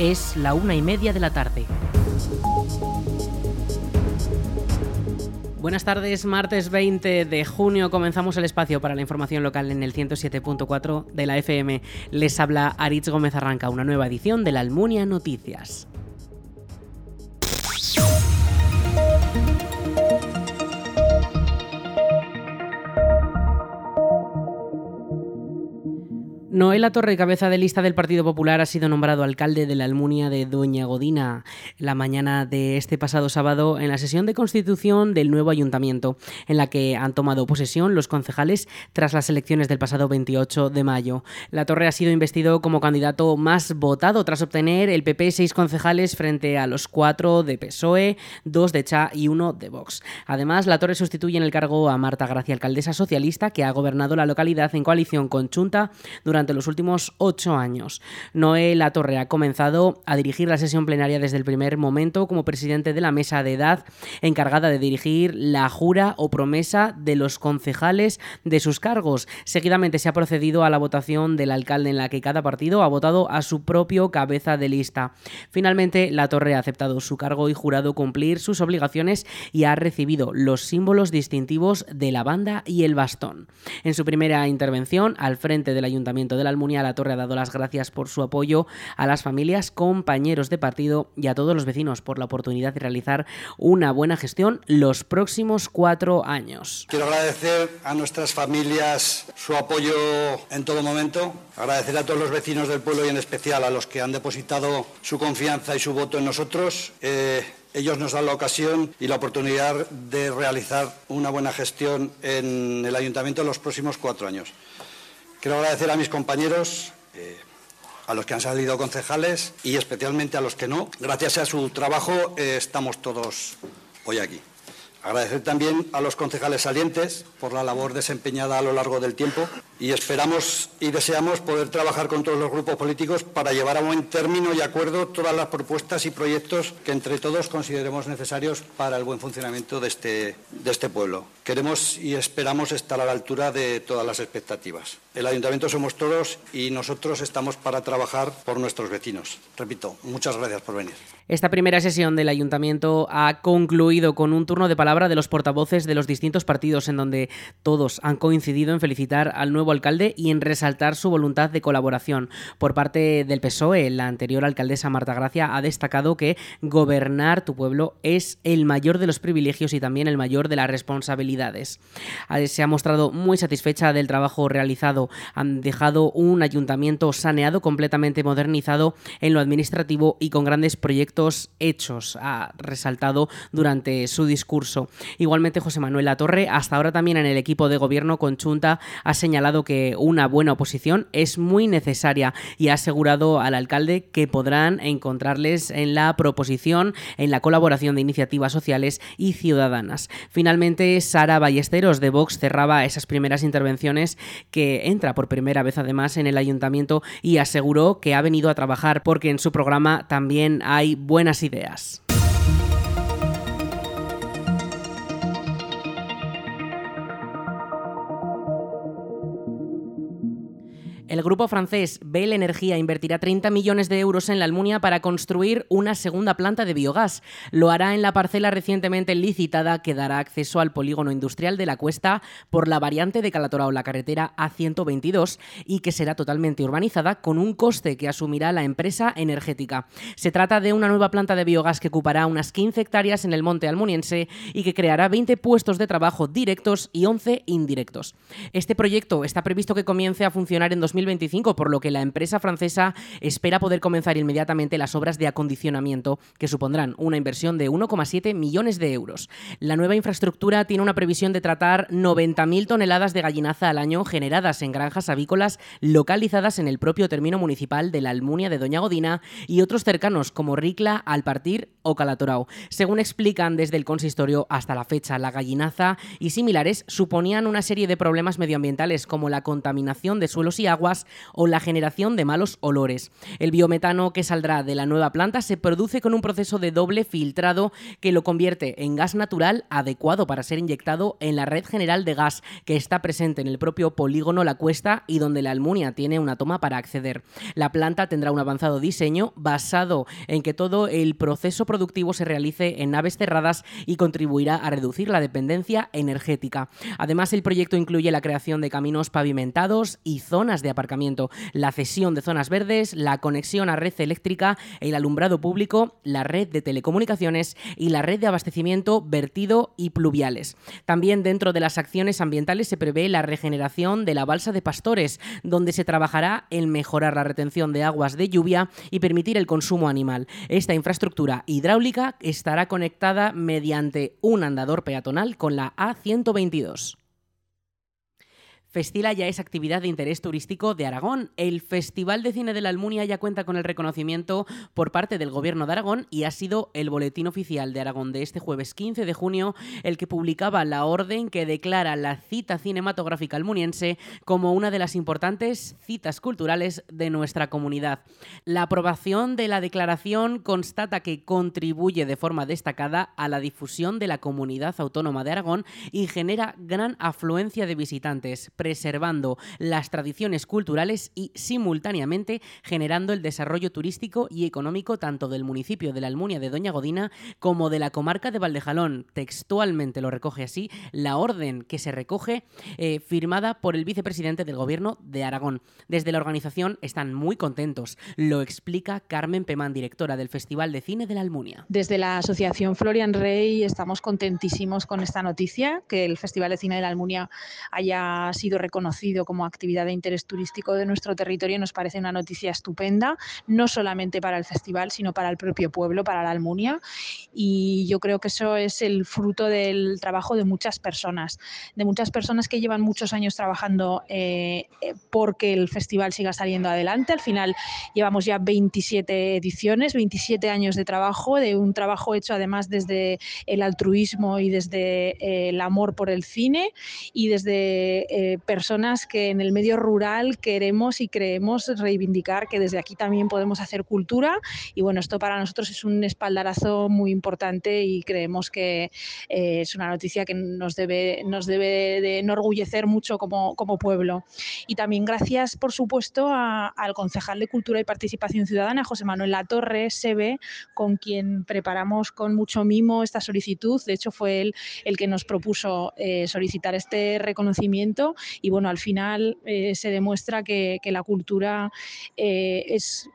Es la una y media de la tarde. Buenas tardes, martes 20 de junio comenzamos el espacio para la información local en el 107.4 de la FM. Les habla Aritz Gómez Arranca, una nueva edición de la Almunia Noticias. Noela Torre, cabeza de lista del Partido Popular, ha sido nombrado alcalde de la Almunia de Doña Godina la mañana de este pasado sábado en la sesión de constitución del nuevo ayuntamiento, en la que han tomado posesión los concejales tras las elecciones del pasado 28 de mayo. La Torre ha sido investido como candidato más votado tras obtener el PP seis concejales frente a los cuatro de PSOE, dos de CHA y uno de Vox. Además, La Torre sustituye en el cargo a Marta Gracia, alcaldesa socialista, que ha gobernado la localidad en coalición con Chunta durante durante los últimos ocho años. Noé La Torre ha comenzado a dirigir la sesión plenaria desde el primer momento como presidente de la mesa de edad encargada de dirigir la jura o promesa de los concejales de sus cargos. Seguidamente se ha procedido a la votación del alcalde en la que cada partido ha votado a su propio cabeza de lista. Finalmente, La Torre ha aceptado su cargo y jurado cumplir sus obligaciones y ha recibido los símbolos distintivos de la banda y el bastón. En su primera intervención al frente del ayuntamiento de la Almunia, La Torre ha dado las gracias por su apoyo a las familias, compañeros de partido y a todos los vecinos por la oportunidad de realizar una buena gestión los próximos cuatro años. Quiero agradecer a nuestras familias su apoyo en todo momento, agradecer a todos los vecinos del pueblo y en especial a los que han depositado su confianza y su voto en nosotros. Eh, ellos nos dan la ocasión y la oportunidad de realizar una buena gestión en el ayuntamiento en los próximos cuatro años. Quiero agradecer a mis compañeros, eh, a los que han salido concejales y especialmente a los que no. Gracias a su trabajo eh, estamos todos hoy aquí. Agradecer también a los concejales salientes por la labor desempeñada a lo largo del tiempo y esperamos y deseamos poder trabajar con todos los grupos políticos para llevar a buen término y acuerdo todas las propuestas y proyectos que entre todos consideremos necesarios para el buen funcionamiento de este, de este pueblo. Queremos y esperamos estar a la altura de todas las expectativas. El ayuntamiento somos todos y nosotros estamos para trabajar por nuestros vecinos. Repito, muchas gracias por venir. Esta primera sesión del ayuntamiento ha concluido con un turno de palabra de los portavoces de los distintos partidos en donde todos han coincidido en felicitar al nuevo alcalde y en resaltar su voluntad de colaboración. Por parte del PSOE, la anterior alcaldesa Marta Gracia ha destacado que gobernar tu pueblo es el mayor de los privilegios y también el mayor de las responsabilidades. Se ha mostrado muy satisfecha del trabajo realizado. Han dejado un ayuntamiento saneado, completamente modernizado en lo administrativo y con grandes proyectos hechos, ha resaltado durante su discurso. Igualmente, José Manuel Latorre, hasta ahora también en el equipo de gobierno conjunta, ha señalado que una buena oposición es muy necesaria y ha asegurado al alcalde que podrán encontrarles en la proposición, en la colaboración de iniciativas sociales y ciudadanas. Finalmente, Sara Ballesteros de Vox cerraba esas primeras intervenciones que entra por primera vez además en el ayuntamiento y aseguró que ha venido a trabajar porque en su programa también hay buenas ideas. El grupo francés Bell Energía invertirá 30 millones de euros en la Almunia para construir una segunda planta de biogás. Lo hará en la parcela recientemente licitada que dará acceso al polígono industrial de la Cuesta por la variante de Calatorao, la carretera A122, y que será totalmente urbanizada con un coste que asumirá la empresa energética. Se trata de una nueva planta de biogás que ocupará unas 15 hectáreas en el monte almuniense y que creará 20 puestos de trabajo directos y 11 indirectos. Este proyecto está previsto que comience a funcionar en 2020 2025, por lo que la empresa francesa espera poder comenzar inmediatamente las obras de acondicionamiento, que supondrán una inversión de 1,7 millones de euros. La nueva infraestructura tiene una previsión de tratar 90.000 toneladas de gallinaza al año generadas en granjas avícolas localizadas en el propio término municipal de la Almunia de Doña Godina y otros cercanos como Ricla, Alpartir o Calatorao. Según explican desde el consistorio, hasta la fecha la gallinaza y similares suponían una serie de problemas medioambientales como la contaminación de suelos y agua o la generación de malos olores. El biometano que saldrá de la nueva planta se produce con un proceso de doble filtrado que lo convierte en gas natural adecuado para ser inyectado en la red general de gas que está presente en el propio polígono La Cuesta y donde la Almunia tiene una toma para acceder. La planta tendrá un avanzado diseño basado en que todo el proceso productivo se realice en naves cerradas y contribuirá a reducir la dependencia energética. Además, el proyecto incluye la creación de caminos pavimentados y zonas de la cesión de zonas verdes, la conexión a red eléctrica, el alumbrado público, la red de telecomunicaciones y la red de abastecimiento, vertido y pluviales. También dentro de las acciones ambientales se prevé la regeneración de la balsa de Pastores, donde se trabajará en mejorar la retención de aguas de lluvia y permitir el consumo animal. Esta infraestructura hidráulica estará conectada mediante un andador peatonal con la A122. Festila ya es actividad de interés turístico de Aragón. El Festival de Cine de la Almunia ya cuenta con el reconocimiento por parte del Gobierno de Aragón y ha sido el Boletín Oficial de Aragón de este jueves 15 de junio el que publicaba la orden que declara la cita cinematográfica almuniense como una de las importantes citas culturales de nuestra comunidad. La aprobación de la declaración constata que contribuye de forma destacada a la difusión de la comunidad autónoma de Aragón y genera gran afluencia de visitantes preservando las tradiciones culturales y simultáneamente generando el desarrollo turístico y económico tanto del municipio de la Almunia de Doña Godina como de la comarca de Valdejalón. Textualmente lo recoge así la orden que se recoge eh, firmada por el vicepresidente del gobierno de Aragón. Desde la organización están muy contentos. Lo explica Carmen Pemán, directora del Festival de Cine de la Almunia. Desde la Asociación Florian Rey estamos contentísimos con esta noticia, que el Festival de Cine de la Almunia haya sido reconocido como actividad de interés turístico de nuestro territorio nos parece una noticia estupenda, no solamente para el festival, sino para el propio pueblo, para la Almunia. Y yo creo que eso es el fruto del trabajo de muchas personas, de muchas personas que llevan muchos años trabajando eh, eh, porque el festival siga saliendo adelante. Al final llevamos ya 27 ediciones, 27 años de trabajo, de un trabajo hecho además desde el altruismo y desde eh, el amor por el cine y desde personas que en el medio rural queremos y creemos reivindicar que desde aquí también podemos hacer cultura y bueno, esto para nosotros es un espaldarazo muy importante y creemos que eh, es una noticia que nos debe, nos debe de enorgullecer mucho como, como pueblo. Y también gracias, por supuesto, al concejal de Cultura y Participación Ciudadana, José Manuel Latorre, SEBE, con quien preparamos con mucho mimo esta solicitud. De hecho, fue él el que nos propuso eh, solicitar este reconocimiento y bueno, al final eh, se demuestra que, la cultura eh, es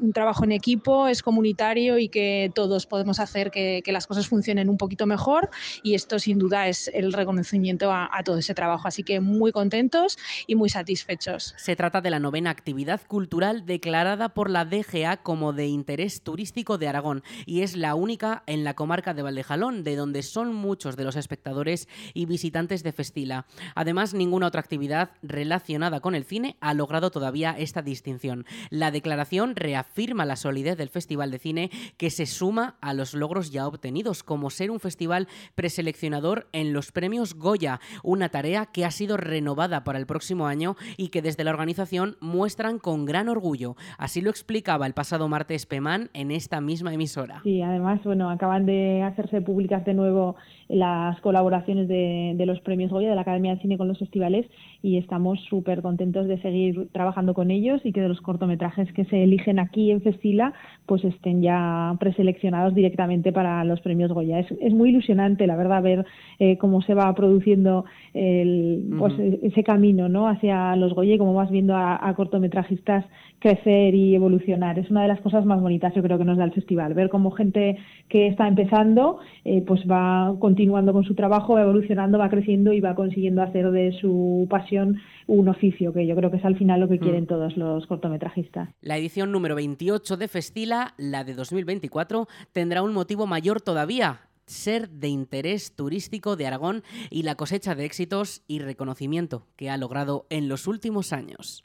un trabajo en equipo, es comunitario y que todos podemos hacer que, las cosas funcionen un poquito mejor y esto sin duda es el reconocimiento a, todo ese trabajo. Así que muy contentos y muy satisfechos. Se trata de la novena actividad cultural declarada por la DGA como de interés turístico de Aragón y es la única en la comarca de Valdejalón, de donde son muchos de los espectadores y visitantes de Festila. Además, ninguna otra actividad relacionada con el cine ha logrado todavía esta distinción. La declaración reafirma la solidez del Festival de Cine que se suma a los logros ya obtenidos, como ser un festival preseleccionador en los premios Goya, una tarea que ha sido renovada para el próximo año y que desde la organización muestran con gran orgullo. Así lo explicaba el pasado martes Pemán en esta misma emisora. Sí, además, bueno, acaban de hacerse públicas de nuevo las colaboraciones de, de los premios Goya de la Academia de Cine con los festivales y estamos súper contentos de seguir trabajando con ellos y que de los cortometrajes que se eligen aquí en Festila pues estén ya preseleccionados directamente para los premios Goya. Es, es muy ilusionante, la verdad, ver eh, cómo se va produciendo el, pues, ese camino ¿no? hacia los Goya y cómo vas viendo a, cortometrajistas crecer y evolucionar. Es una de las cosas más bonitas, yo creo, que nos da el festival, ver cómo gente que está empezando eh, pues va continuando con su trabajo, va evolucionando, va creciendo y va consiguiendo hacer de su pasión un oficio, que yo creo que es al final lo que mm. quieren todos los cortometrajistas. La edición número 28 de Festila, la de 2024, tendrá un motivo mayor todavía, ser de interés turístico de Aragón y la cosecha de éxitos y reconocimiento que ha logrado en los últimos años.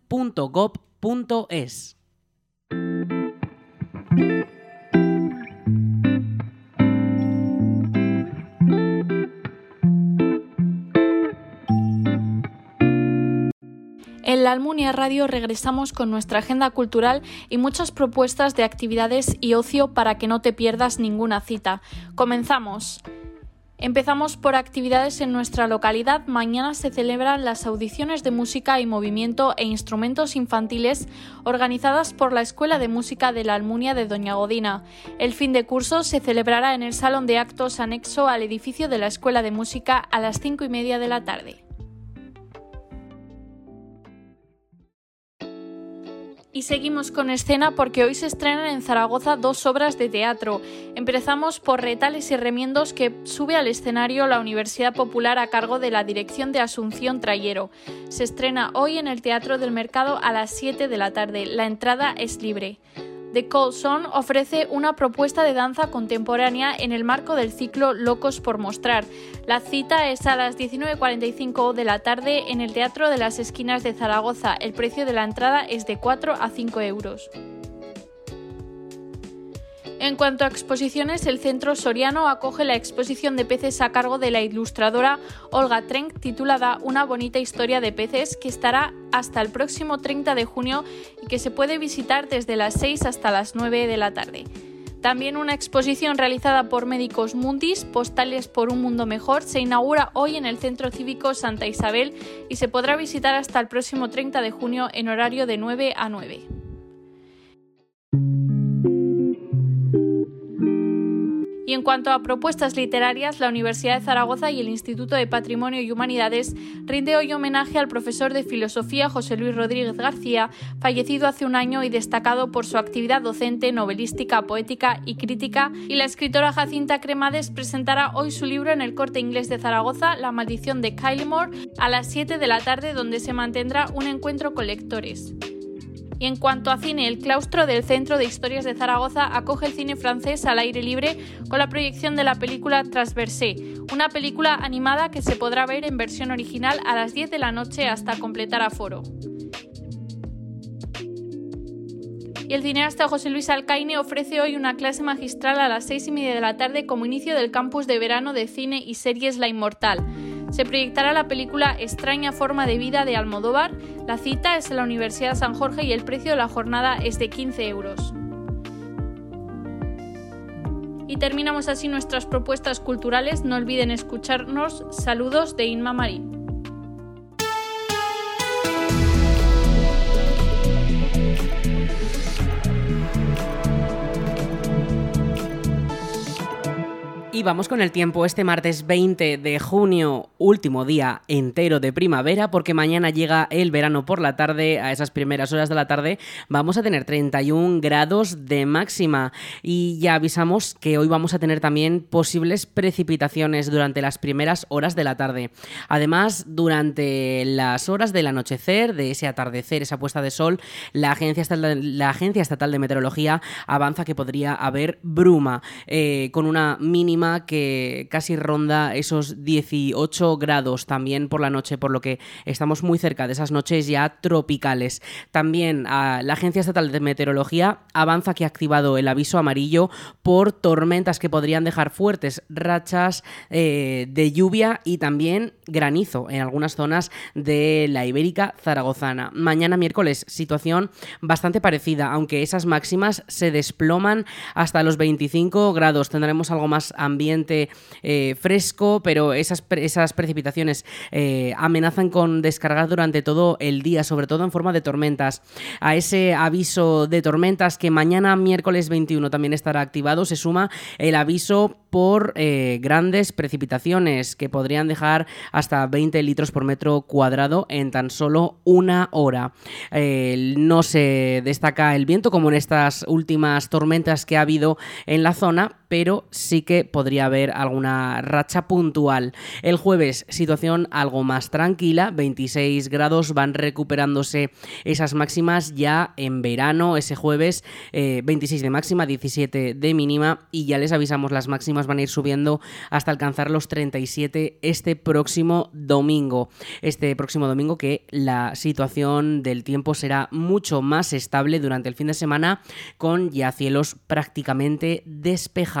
bonoculturaljoven.gov.es. En la Almunia Radio regresamos con nuestra agenda cultural y muchas propuestas de actividades y ocio para que no te pierdas ninguna cita. Comenzamos. Empezamos por actividades en nuestra localidad. Mañana se celebran las audiciones de música y movimiento e instrumentos infantiles organizadas por la Escuela de Música de la Almunia de Doña Godina. El fin de curso se celebrará en el Salón de Actos anexo al edificio de la Escuela de Música a las cinco y media de la tarde. Y seguimos con escena porque hoy se estrenan en Zaragoza dos obras de teatro. Empezamos por Retales y Remiendos que sube al escenario la Universidad Popular a cargo de la dirección de Asunción Trayero. Se estrena hoy en el Teatro del Mercado a las 7 de la tarde. La entrada es libre. The Cold Song ofrece una propuesta de danza contemporánea en el marco del ciclo Locos por Mostrar. La cita es a las 19.45 de la tarde en el Teatro de las Esquinas de Zaragoza. El precio de la entrada es de 4 a 5 euros. En cuanto a exposiciones, el Centro Soriano acoge la exposición de peces a cargo de la ilustradora Olga Trenk titulada Una bonita historia de peces que estará hasta el próximo 30 de junio y que se puede visitar desde las 6 hasta las 9 de la tarde. También una exposición realizada por Médicos Mundis, Postales por un Mundo Mejor, se inaugura hoy en el Centro Cívico Santa Isabel y se podrá visitar hasta el próximo 30 de junio en horario de 9 a 9. Y en cuanto a propuestas literarias, la Universidad de Zaragoza y el Instituto de Patrimonio y Humanidades rinde hoy homenaje al profesor de filosofía José Luis Rodríguez García, fallecido hace un año y destacado por su actividad docente, novelística, poética y crítica, y la escritora Jacinta Cremades presentará hoy su libro en el Corte Inglés de Zaragoza, La maldición de Kylemore, a las 7 de la tarde donde se mantendrá un encuentro con lectores. Y en cuanto a cine, el claustro del Centro de Historias de Zaragoza acoge el cine francés al aire libre con la proyección de la película Transversé, una película animada que se podrá ver en versión original a las 10 de la noche hasta completar aforo. y el cineasta José Luis Alcaine ofrece hoy una clase magistral a las seis y media de la tarde como inicio del campus de verano de cine y series La Inmortal se proyectará la película Extraña forma de vida de Almodóvar. La cita es en la Universidad San Jorge y el precio de la jornada es de 15 euros. Y terminamos así nuestras propuestas culturales. No olviden escucharnos. Saludos de Inma Marín. Vamos con el tiempo. Este martes 20 de junio, último día entero de primavera, porque mañana llega el verano por la tarde. A esas primeras horas de la tarde vamos a tener 31 grados de máxima. Y ya avisamos que hoy vamos a tener también posibles precipitaciones durante las primeras horas de la tarde. Además, durante las horas del anochecer, de ese atardecer, esa puesta de sol, la Agencia Estatal, la Agencia Estatal de Meteorología avanza que podría haber bruma, eh, con una mínima que casi ronda esos 18 grados también por la noche, por lo que estamos muy cerca de esas noches ya tropicales. También ah, la Agencia Estatal de Meteorología avanza que ha activado el aviso amarillo por tormentas que podrían dejar fuertes rachas eh, de lluvia y también granizo en algunas zonas de la Ibérica zaragozana. Mañana miércoles, situación bastante parecida, aunque esas máximas se desploman hasta los 25 grados. Tendremos algo más ambiente eh, fresco, pero esas, esas precipitaciones eh, amenazan con descargar durante todo el día, sobre todo en forma de tormentas. A ese aviso de tormentas que mañana miércoles 21 también estará activado, se suma el aviso por eh, grandes precipitaciones que podrían dejar hasta 20 litros por metro cuadrado en tan solo una hora. no se destaca el viento como en estas últimas tormentas que ha habido en la zona, pero sí que podría haber alguna racha puntual. El jueves, situación algo más tranquila, 26 grados, van recuperándose esas máximas ya en verano, ese jueves, 26 eh, de máxima, 17 de mínima, y ya les avisamos, las máximas van a ir subiendo hasta alcanzar los 37 este próximo domingo. Este próximo domingo que la situación del tiempo será mucho más estable durante el fin de semana, con ya cielos prácticamente despejados.